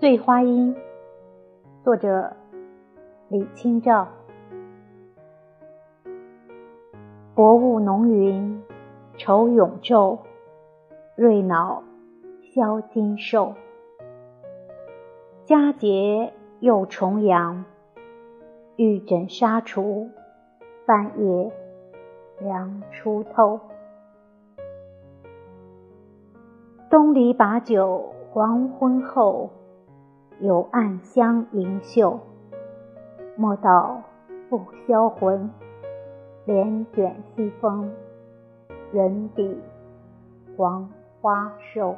醉花阴，作者李清照。薄雾浓云，愁永昼，瑞脑消金兽。佳节又重阳，玉枕纱厨，半夜凉初透。东篱把酒黄昏后。有暗香盈袖，莫道不销魂。帘卷西风，人比黄花瘦。